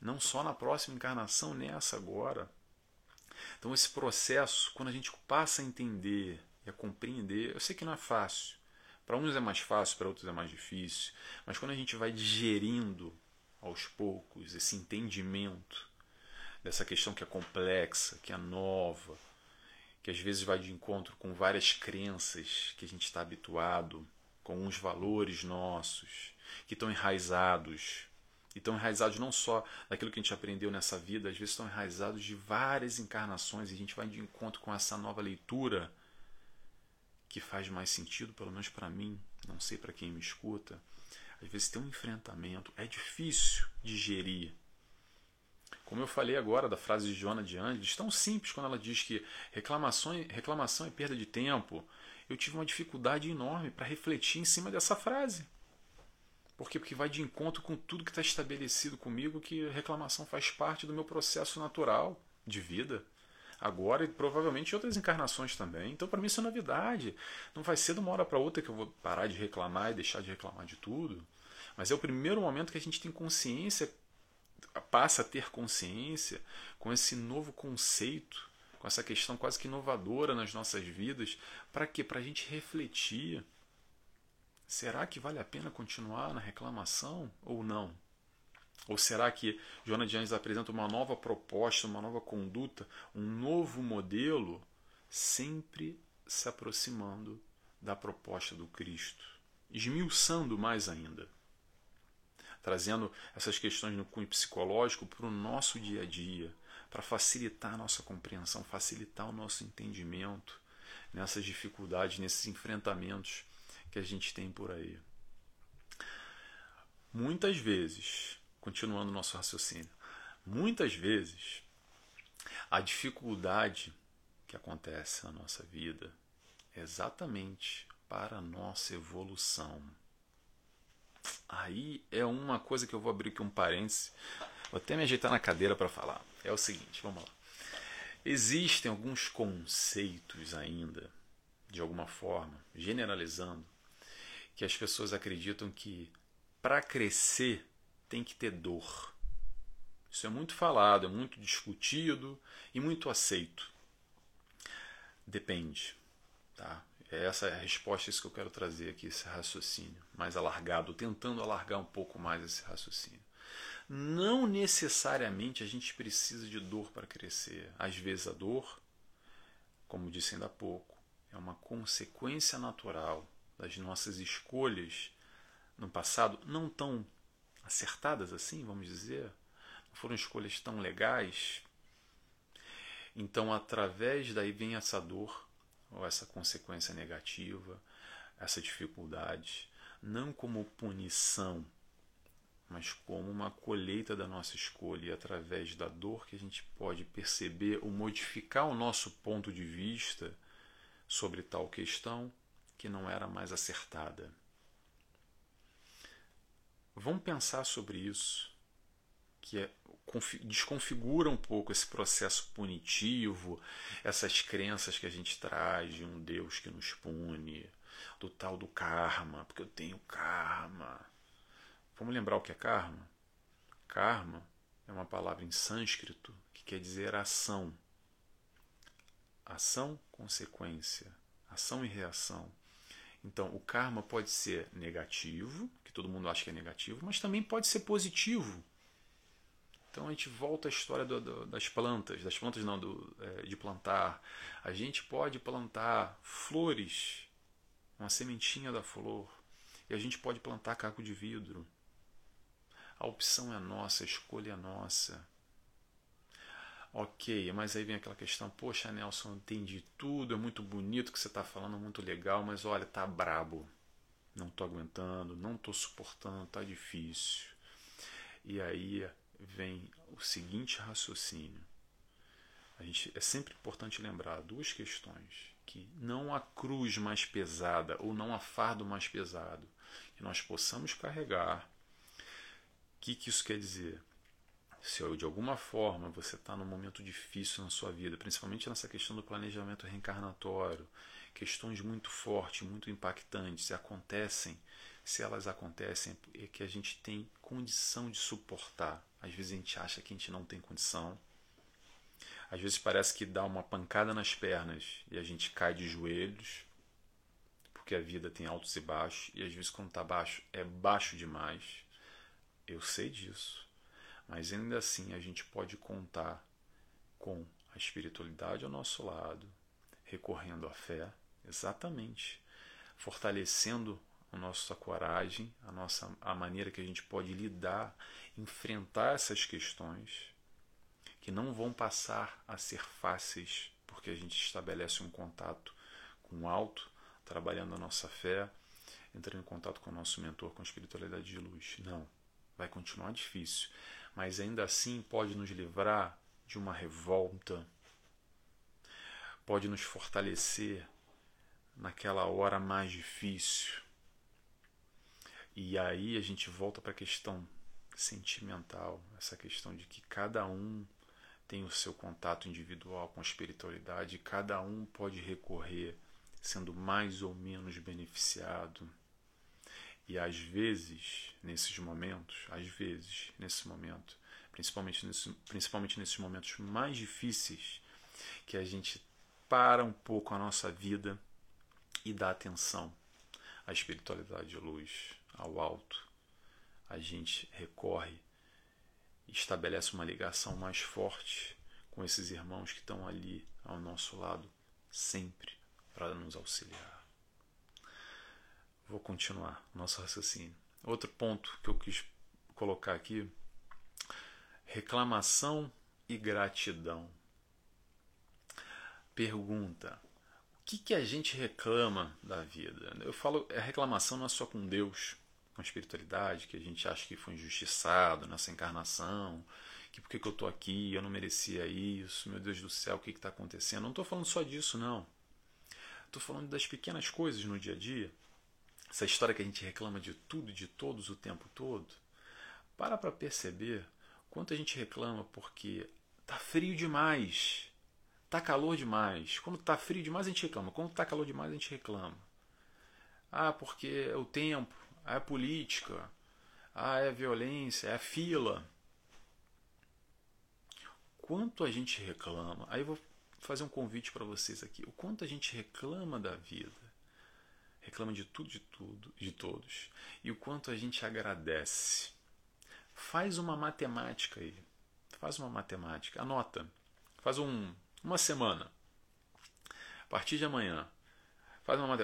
não só na próxima encarnação, nessa agora. Então, esse processo, quando a gente passa a entender e a compreender, eu sei que não é fácil. Para uns é mais fácil, para outros é mais difícil. Mas quando a gente vai digerindo aos poucos esse entendimento dessa questão que é complexa, que é nova, que às vezes vai de encontro com várias crenças que a gente está habituado, com uns valores nossos, que estão enraizados. E estão enraizados não só daquilo que a gente aprendeu nessa vida, às vezes estão enraizados de várias encarnações, e a gente vai de encontro com essa nova leitura que faz mais sentido, pelo menos para mim, não sei para quem me escuta. Às vezes tem um enfrentamento, é difícil digerir como eu falei agora da frase de Joana de Angelis, tão simples quando ela diz que reclamação é perda de tempo. Eu tive uma dificuldade enorme para refletir em cima dessa frase. Por quê? Porque vai de encontro com tudo que está estabelecido comigo, que reclamação faz parte do meu processo natural de vida. Agora e provavelmente outras encarnações também. Então, para mim, isso é novidade. Não vai ser de uma hora para outra que eu vou parar de reclamar e deixar de reclamar de tudo. Mas é o primeiro momento que a gente tem consciência passa a ter consciência com esse novo conceito, com essa questão quase que inovadora nas nossas vidas. Para quê? Para a gente refletir. Será que vale a pena continuar na reclamação ou não? Ou será que Joana de Anjos apresenta uma nova proposta, uma nova conduta, um novo modelo, sempre se aproximando da proposta do Cristo, esmiuçando mais ainda? trazendo essas questões no cunho psicológico para o nosso dia a dia, para facilitar a nossa compreensão, facilitar o nosso entendimento nessas dificuldades, nesses enfrentamentos que a gente tem por aí. Muitas vezes, continuando o nosso raciocínio, muitas vezes a dificuldade que acontece na nossa vida é exatamente para a nossa evolução. Aí é uma coisa que eu vou abrir aqui um parêntese. Vou até me ajeitar na cadeira para falar. É o seguinte, vamos lá. Existem alguns conceitos ainda, de alguma forma, generalizando, que as pessoas acreditam que para crescer tem que ter dor. Isso é muito falado, é muito discutido e muito aceito. Depende. Tá? É essa é a resposta isso que eu quero trazer aqui, esse raciocínio mais alargado, tentando alargar um pouco mais esse raciocínio. Não necessariamente a gente precisa de dor para crescer. Às vezes a dor, como disse ainda há pouco, é uma consequência natural das nossas escolhas no passado não tão acertadas assim, vamos dizer, não foram escolhas tão legais. Então, através daí vem essa dor ou essa consequência negativa, essa dificuldade, não como punição, mas como uma colheita da nossa escolha, e através da dor que a gente pode perceber ou modificar o nosso ponto de vista sobre tal questão que não era mais acertada. Vamos pensar sobre isso, que é desconfigura um pouco esse processo punitivo, essas crenças que a gente traz de um Deus que nos pune, do tal do karma, porque eu tenho karma. Vamos lembrar o que é karma? Karma é uma palavra em sânscrito que quer dizer ação. Ação, consequência. Ação e reação. Então, o karma pode ser negativo, que todo mundo acha que é negativo, mas também pode ser positivo então a gente volta à história do, do, das plantas, das plantas não, do, é, de plantar. A gente pode plantar flores, uma sementinha da flor, e a gente pode plantar caco de vidro. A opção é nossa, a escolha é nossa. Ok, mas aí vem aquela questão, poxa Nelson, entendi tudo, é muito bonito o que você está falando, muito legal, mas olha, tá brabo. Não estou aguentando, não estou suportando, tá difícil. E aí vem o seguinte raciocínio. A gente, é sempre importante lembrar duas questões. Que não há cruz mais pesada ou não há fardo mais pesado que nós possamos carregar. O que, que isso quer dizer? Se de alguma forma você está num momento difícil na sua vida, principalmente nessa questão do planejamento reencarnatório, questões muito fortes, muito impactantes, acontecem, se elas acontecem, é que a gente tem condição de suportar às vezes a gente acha que a gente não tem condição. Às vezes parece que dá uma pancada nas pernas e a gente cai de joelhos, porque a vida tem altos e baixos, e às vezes quando está baixo é baixo demais. Eu sei disso. Mas ainda assim a gente pode contar com a espiritualidade ao nosso lado, recorrendo à fé, exatamente, fortalecendo a nossa coragem, a nossa a maneira que a gente pode lidar, enfrentar essas questões que não vão passar a ser fáceis, porque a gente estabelece um contato com o alto, trabalhando a nossa fé, entrando em contato com o nosso mentor, com a espiritualidade de luz. Não, vai continuar difícil, mas ainda assim pode nos livrar de uma revolta, pode nos fortalecer naquela hora mais difícil. E aí a gente volta para a questão sentimental, essa questão de que cada um tem o seu contato individual com a espiritualidade, cada um pode recorrer sendo mais ou menos beneficiado. E às vezes, nesses momentos, às vezes, nesse momento, principalmente, nesse, principalmente nesses momentos mais difíceis, que a gente para um pouco a nossa vida e dá atenção à espiritualidade de luz, ao alto, a gente recorre estabelece uma ligação mais forte com esses irmãos que estão ali ao nosso lado sempre para nos auxiliar. Vou continuar nosso raciocínio. Outro ponto que eu quis colocar aqui: reclamação e gratidão. Pergunta: que, que a gente reclama da vida? Eu falo, a reclamação não é só com Deus, com a espiritualidade, que a gente acha que foi injustiçado nessa encarnação, que por que, que eu estou aqui, eu não merecia isso, meu Deus do céu, o que está acontecendo? Não estou falando só disso, não. Estou falando das pequenas coisas no dia a dia. Essa história que a gente reclama de tudo e de todos o tempo todo. Para para perceber quanto a gente reclama porque tá frio demais, tá calor demais. Quando tá frio demais a gente reclama, quando tá calor demais a gente reclama. Ah, porque é o tempo, é a política, ah, é a violência, é a fila. Quanto a gente reclama, aí eu vou fazer um convite para vocês aqui. O quanto a gente reclama da vida, reclama de tudo, de tudo, de todos, e o quanto a gente agradece. Faz uma matemática aí. Faz uma matemática. Anota. Faz um, uma semana. A partir de amanhã. Faz uma.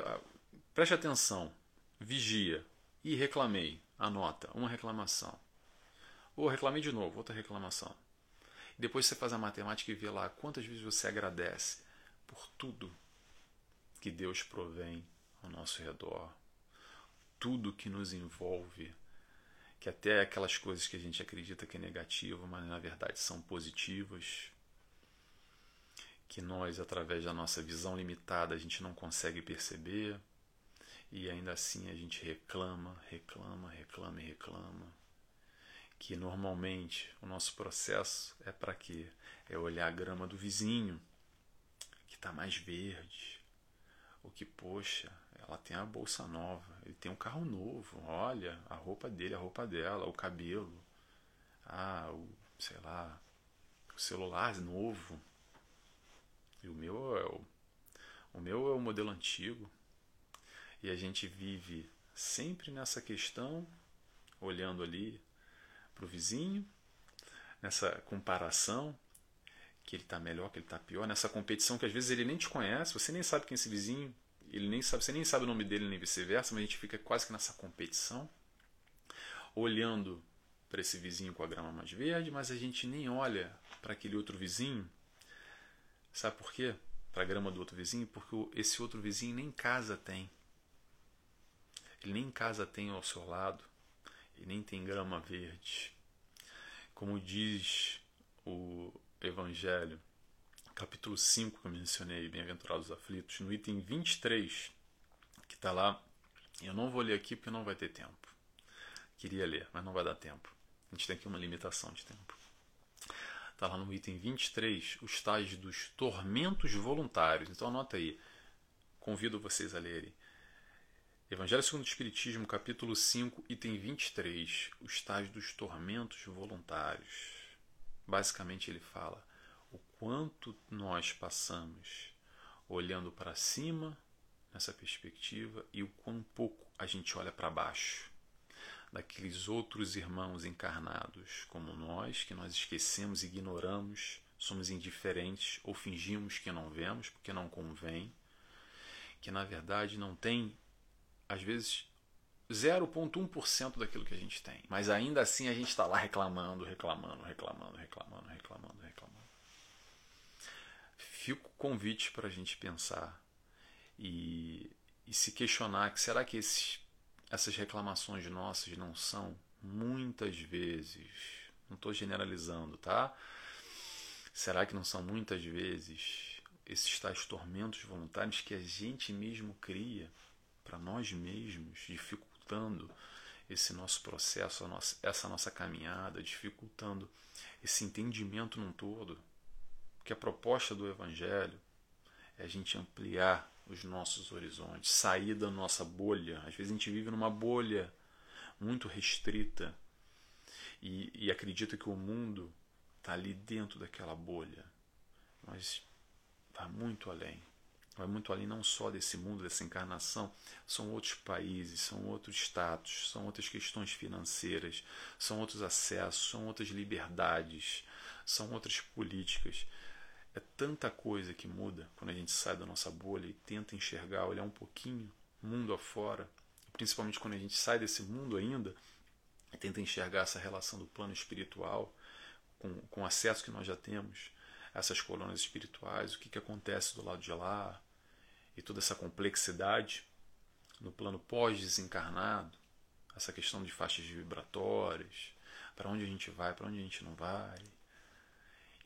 Preste atenção. Vigia. E reclamei. Anota. Uma reclamação. Ou reclamei de novo. Outra reclamação. Depois você faz a matemática e vê lá quantas vezes você agradece por tudo que Deus provém ao nosso redor, tudo que nos envolve, que até aquelas coisas que a gente acredita que é negativo, mas na verdade são positivas, que nós, através da nossa visão limitada, a gente não consegue perceber, e ainda assim a gente reclama, reclama, reclama e reclama que normalmente o nosso processo é para quê? É olhar a grama do vizinho, que está mais verde, o que, poxa, ela tem a bolsa nova, ele tem um carro novo, olha a roupa dele, a roupa dela, o cabelo, ah, o, sei lá, o celular novo. E o meu é o, o meu é o modelo antigo. E a gente vive sempre nessa questão, olhando ali para o vizinho, nessa comparação, que ele está melhor, que ele está pior, nessa competição que às vezes ele nem te conhece, você nem sabe quem é esse vizinho, ele nem sabe, você nem sabe o nome dele, nem vice-versa, mas a gente fica quase que nessa competição, olhando para esse vizinho com a grama mais verde, mas a gente nem olha para aquele outro vizinho. Sabe por quê? Para a grama do outro vizinho? Porque esse outro vizinho nem casa tem. Ele nem casa tem ao seu lado e nem tem grama verde. Como diz o Evangelho, capítulo 5 que eu mencionei, Bem-aventurados aflitos, no item 23, que está lá. Eu não vou ler aqui porque não vai ter tempo. Queria ler, mas não vai dar tempo. A gente tem aqui uma limitação de tempo. Está lá no item 23, os tais dos tormentos voluntários. Então anota aí. Convido vocês a lerem. Evangelho segundo o Espiritismo, capítulo 5, item 23, os tais dos tormentos voluntários. Basicamente ele fala o quanto nós passamos olhando para cima nessa perspectiva e o quão pouco a gente olha para baixo daqueles outros irmãos encarnados como nós, que nós esquecemos, ignoramos, somos indiferentes ou fingimos que não vemos porque não convém, que na verdade não tem, às vezes, 0,1% daquilo que a gente tem. Mas ainda assim a gente está lá reclamando, reclamando, reclamando, reclamando, reclamando, reclamando. Fica o convite para a gente pensar e, e se questionar que será que esses essas reclamações nossas não são muitas vezes, não estou generalizando, tá? Será que não são muitas vezes esses tais tormentos voluntários que a gente mesmo cria para nós mesmos, dificultando esse nosso processo, nossa, essa nossa caminhada, dificultando esse entendimento num todo? Que a proposta do Evangelho é a gente ampliar os nossos horizontes, sair da nossa bolha. Às vezes a gente vive numa bolha muito restrita e, e acredita que o mundo está ali dentro daquela bolha. Mas vai muito além. Vai muito além não só desse mundo, dessa encarnação, são outros países, são outros status, são outras questões financeiras, são outros acessos, são outras liberdades, são outras políticas. É tanta coisa que muda quando a gente sai da nossa bolha e tenta enxergar, olhar um pouquinho mundo afora, principalmente quando a gente sai desse mundo ainda e tenta enxergar essa relação do plano espiritual com, com o acesso que nós já temos essas colônias espirituais, o que, que acontece do lado de lá e toda essa complexidade no plano pós-desencarnado, essa questão de faixas vibratórias, para onde a gente vai, para onde a gente não vai,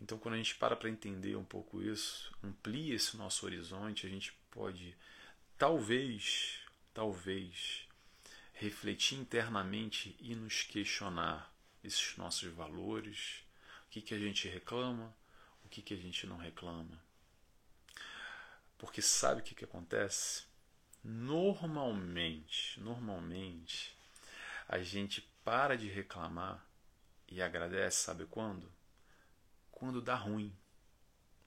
então, quando a gente para para entender um pouco isso, amplia esse nosso horizonte, a gente pode, talvez, talvez, refletir internamente e nos questionar esses nossos valores, o que, que a gente reclama, o que, que a gente não reclama. Porque sabe o que, que acontece? Normalmente, normalmente, a gente para de reclamar e agradece, sabe quando? Quando dá ruim.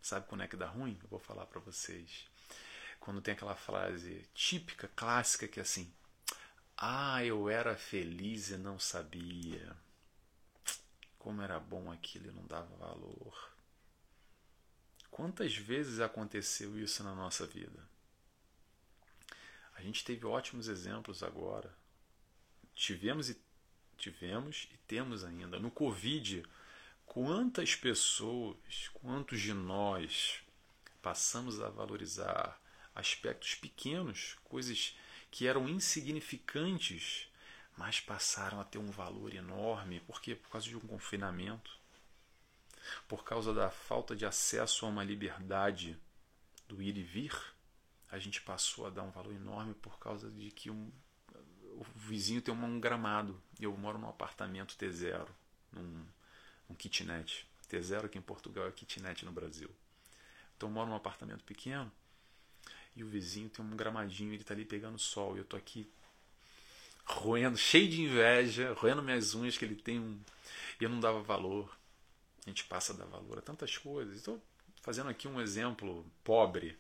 Sabe quando é que dá ruim? Eu vou falar para vocês. Quando tem aquela frase típica, clássica, que é assim: Ah, eu era feliz e não sabia. Como era bom aquilo e não dava valor. Quantas vezes aconteceu isso na nossa vida? A gente teve ótimos exemplos agora. Tivemos e tivemos e temos ainda. No Covid, Quantas pessoas, quantos de nós passamos a valorizar aspectos pequenos, coisas que eram insignificantes, mas passaram a ter um valor enorme, porque por causa de um confinamento, por causa da falta de acesso a uma liberdade do ir e vir, a gente passou a dar um valor enorme por causa de que um, o vizinho tem um gramado. Eu moro num apartamento T0, num, um kitnet. T0 aqui em Portugal é kitnet no Brasil. Então eu moro num apartamento pequeno e o vizinho tem um gramadinho, ele está ali pegando sol e eu estou aqui roendo, cheio de inveja, roendo minhas unhas que ele tem um. E eu não dava valor. A gente passa a dar valor a tantas coisas. Estou fazendo aqui um exemplo pobre,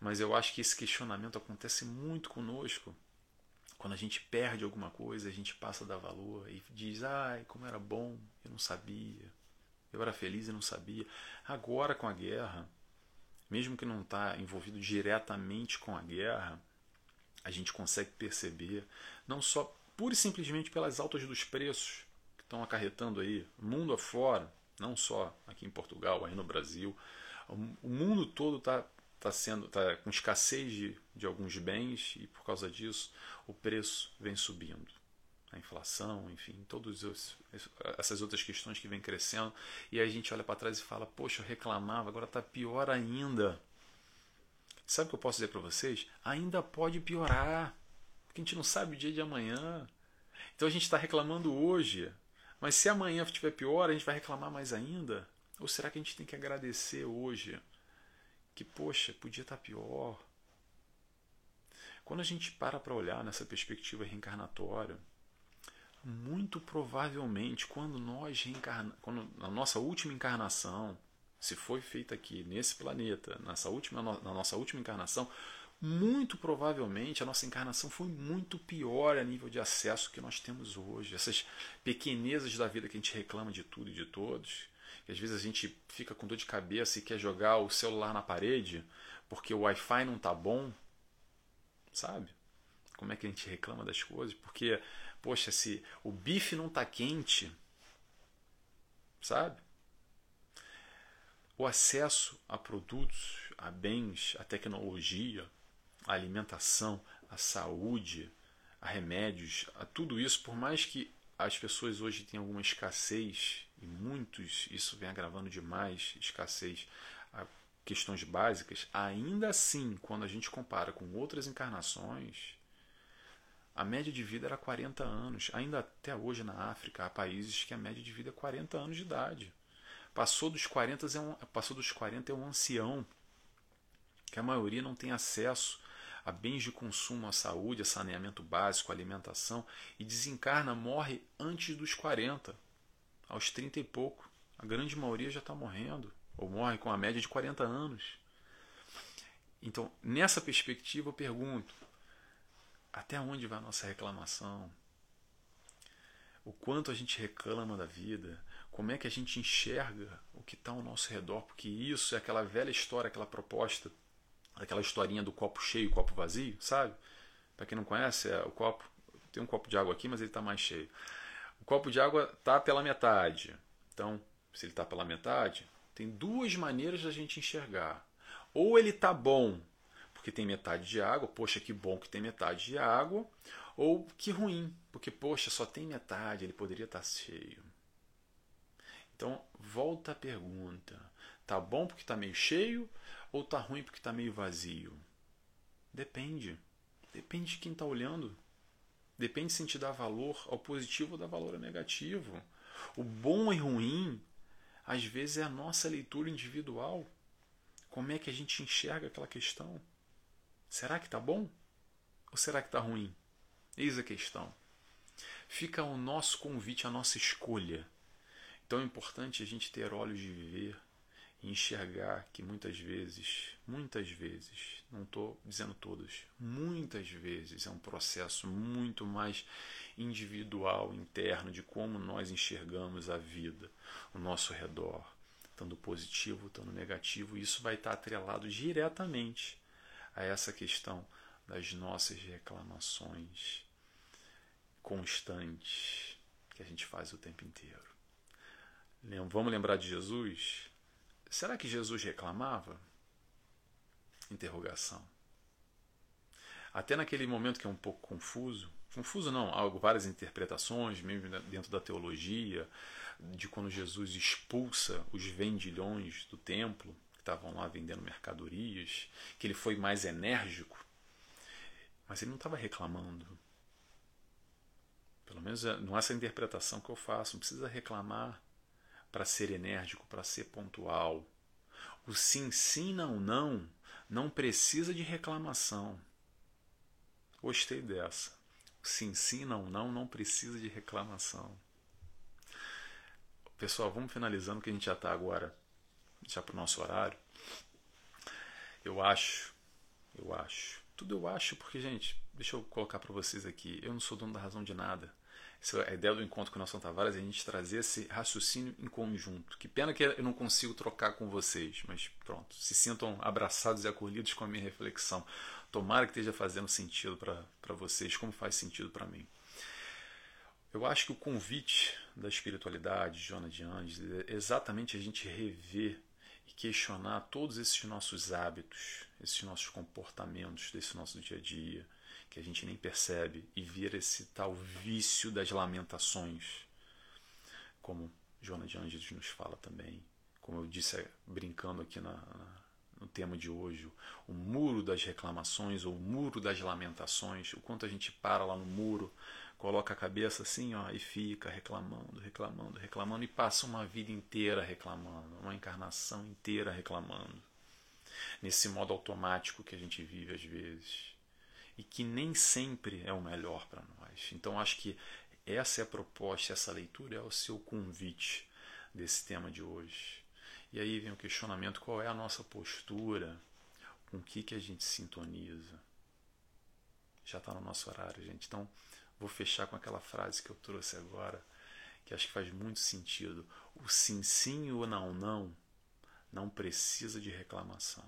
mas eu acho que esse questionamento acontece muito conosco quando a gente perde alguma coisa, a gente passa a dar valor e diz: ai, como era bom, eu não sabia, eu era feliz e não sabia. Agora, com a guerra, mesmo que não está envolvido diretamente com a guerra, a gente consegue perceber, não só pura e simplesmente pelas altas dos preços que estão acarretando aí, mundo afora, não só aqui em Portugal, aí no Brasil, o mundo todo está está sendo tá com escassez de, de alguns bens e por causa disso o preço vem subindo. A inflação enfim todas essas outras questões que vem crescendo. E a gente olha para trás e fala poxa eu reclamava agora está pior ainda. Sabe o que eu posso dizer para vocês? Ainda pode piorar porque a gente não sabe o dia de amanhã. Então a gente está reclamando hoje mas se amanhã estiver pior a gente vai reclamar mais ainda? Ou será que a gente tem que agradecer hoje que, poxa, podia estar pior. Quando a gente para para olhar nessa perspectiva reencarnatória, muito provavelmente quando nós reencarna, quando a nossa última encarnação se foi feita aqui nesse planeta, nessa última, na nossa última encarnação, muito provavelmente a nossa encarnação foi muito pior a nível de acesso que nós temos hoje. Essas pequenezas da vida que a gente reclama de tudo e de todos, que às vezes a gente fica com dor de cabeça e quer jogar o celular na parede porque o Wi-Fi não tá bom, sabe? Como é que a gente reclama das coisas? Porque, poxa, se o bife não tá quente, sabe? O acesso a produtos, a bens, a tecnologia, a alimentação, a saúde, a remédios, a tudo isso, por mais que as pessoas hoje tenham alguma escassez, e muitos, isso vem agravando demais, escassez, a questões básicas, ainda assim, quando a gente compara com outras encarnações, a média de vida era 40 anos. Ainda até hoje na África há países que a média de vida é 40 anos de idade. Passou dos 40 é um, passou dos 40 é um ancião, que a maioria não tem acesso a bens de consumo, a saúde, a saneamento básico, a alimentação, e desencarna, morre antes dos 40, aos 30 e pouco. A grande maioria já está morrendo, ou morre com a média de 40 anos. Então, nessa perspectiva, eu pergunto: até onde vai a nossa reclamação? O quanto a gente reclama da vida? Como é que a gente enxerga o que está ao nosso redor? Porque isso é aquela velha história, aquela proposta aquela historinha do copo cheio e copo vazio, sabe? Para quem não conhece, é o copo tem um copo de água aqui, mas ele está mais cheio. O copo de água está pela metade. Então, se ele está pela metade, tem duas maneiras da gente enxergar. Ou ele está bom, porque tem metade de água, poxa, que bom que tem metade de água, ou que ruim, porque poxa, só tem metade, ele poderia estar tá cheio. Então, volta a pergunta. Tá bom porque está meio cheio ou tá ruim porque está meio vazio? Depende. Depende de quem está olhando. Depende se a gente dá valor ao positivo ou dá valor ao negativo. O bom e ruim, às vezes, é a nossa leitura individual. Como é que a gente enxerga aquela questão? Será que está bom? Ou será que está ruim? Eis a questão. Fica o nosso convite, a nossa escolha. Então é importante a gente ter olhos de viver, enxergar que muitas vezes, muitas vezes, não estou dizendo todas, muitas vezes é um processo muito mais individual, interno, de como nós enxergamos a vida, o nosso redor, tanto positivo, tanto negativo, e isso vai estar atrelado diretamente a essa questão das nossas reclamações constantes que a gente faz o tempo inteiro. Vamos lembrar de Jesus? Será que Jesus reclamava? Interrogação. Até naquele momento que é um pouco confuso, confuso não, há várias interpretações, mesmo dentro da teologia, de quando Jesus expulsa os vendilhões do templo, que estavam lá vendendo mercadorias, que ele foi mais enérgico, mas ele não estava reclamando. Pelo menos é, não é essa interpretação que eu faço, não precisa reclamar para ser enérgico, para ser pontual. O sim, sim, não, não, não precisa de reclamação. Gostei dessa. O sim, sim, não, não, não precisa de reclamação. Pessoal, vamos finalizando que a gente já está agora, já para o nosso horário. Eu acho, eu acho, tudo eu acho, porque, gente, deixa eu colocar para vocês aqui, eu não sou dono da razão de nada a ideia do encontro com o Nelson Tavares é a gente trazer esse raciocínio em conjunto. Que pena que eu não consigo trocar com vocês, mas pronto, se sintam abraçados e acolhidos com a minha reflexão. Tomara que esteja fazendo sentido para vocês, como faz sentido para mim. Eu acho que o convite da espiritualidade, Jona de Andes, é exatamente a gente rever e questionar todos esses nossos hábitos, esses nossos comportamentos desse nosso dia a dia, que a gente nem percebe, e vir esse tal vício das lamentações, como Joana de Angeles nos fala também, como eu disse brincando aqui na, na, no tema de hoje, o muro das reclamações ou o muro das lamentações, o quanto a gente para lá no muro, coloca a cabeça assim ó, e fica reclamando, reclamando, reclamando e passa uma vida inteira reclamando, uma encarnação inteira reclamando. Nesse modo automático que a gente vive às vezes e que nem sempre é o melhor para nós. Então acho que essa é a proposta, essa leitura é o seu convite desse tema de hoje. E aí vem o questionamento: qual é a nossa postura? Com o que, que a gente sintoniza? Já está no nosso horário, gente. Então vou fechar com aquela frase que eu trouxe agora, que acho que faz muito sentido. O sim, sim e o não, não não precisa de reclamação.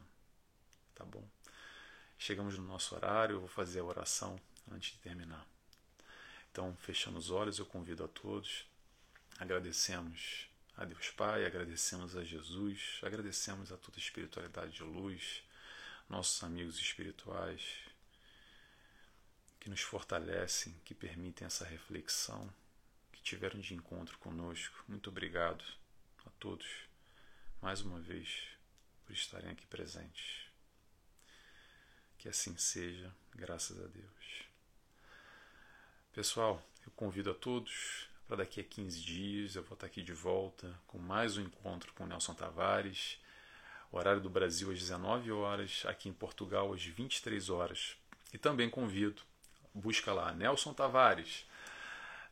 Tá bom? Chegamos no nosso horário, eu vou fazer a oração antes de terminar. Então, fechando os olhos, eu convido a todos, agradecemos a Deus Pai, agradecemos a Jesus, agradecemos a toda a espiritualidade de luz, nossos amigos espirituais que nos fortalecem, que permitem essa reflexão, que tiveram de encontro conosco. Muito obrigado a todos, mais uma vez, por estarem aqui presentes. Que assim seja, graças a Deus. Pessoal, eu convido a todos para daqui a 15 dias eu vou estar aqui de volta com mais um encontro com Nelson Tavares. Horário do Brasil às 19 horas, aqui em Portugal às 23 horas. E também convido, busca lá Nelson Tavares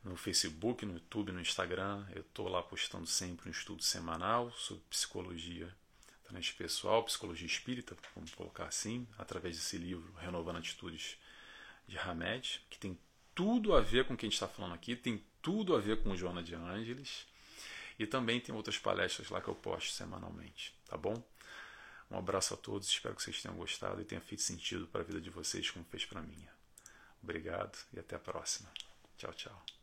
no Facebook, no YouTube, no Instagram. Eu estou lá postando sempre um estudo semanal sobre psicologia talento pessoal, psicologia espírita, vamos colocar assim, através desse livro Renovando Atitudes de Hamed, que tem tudo a ver com o que a gente está falando aqui, tem tudo a ver com o Joana de Ângeles e também tem outras palestras lá que eu posto semanalmente, tá bom? Um abraço a todos, espero que vocês tenham gostado e tenha feito sentido para a vida de vocês como fez para a minha. Obrigado e até a próxima. Tchau, tchau.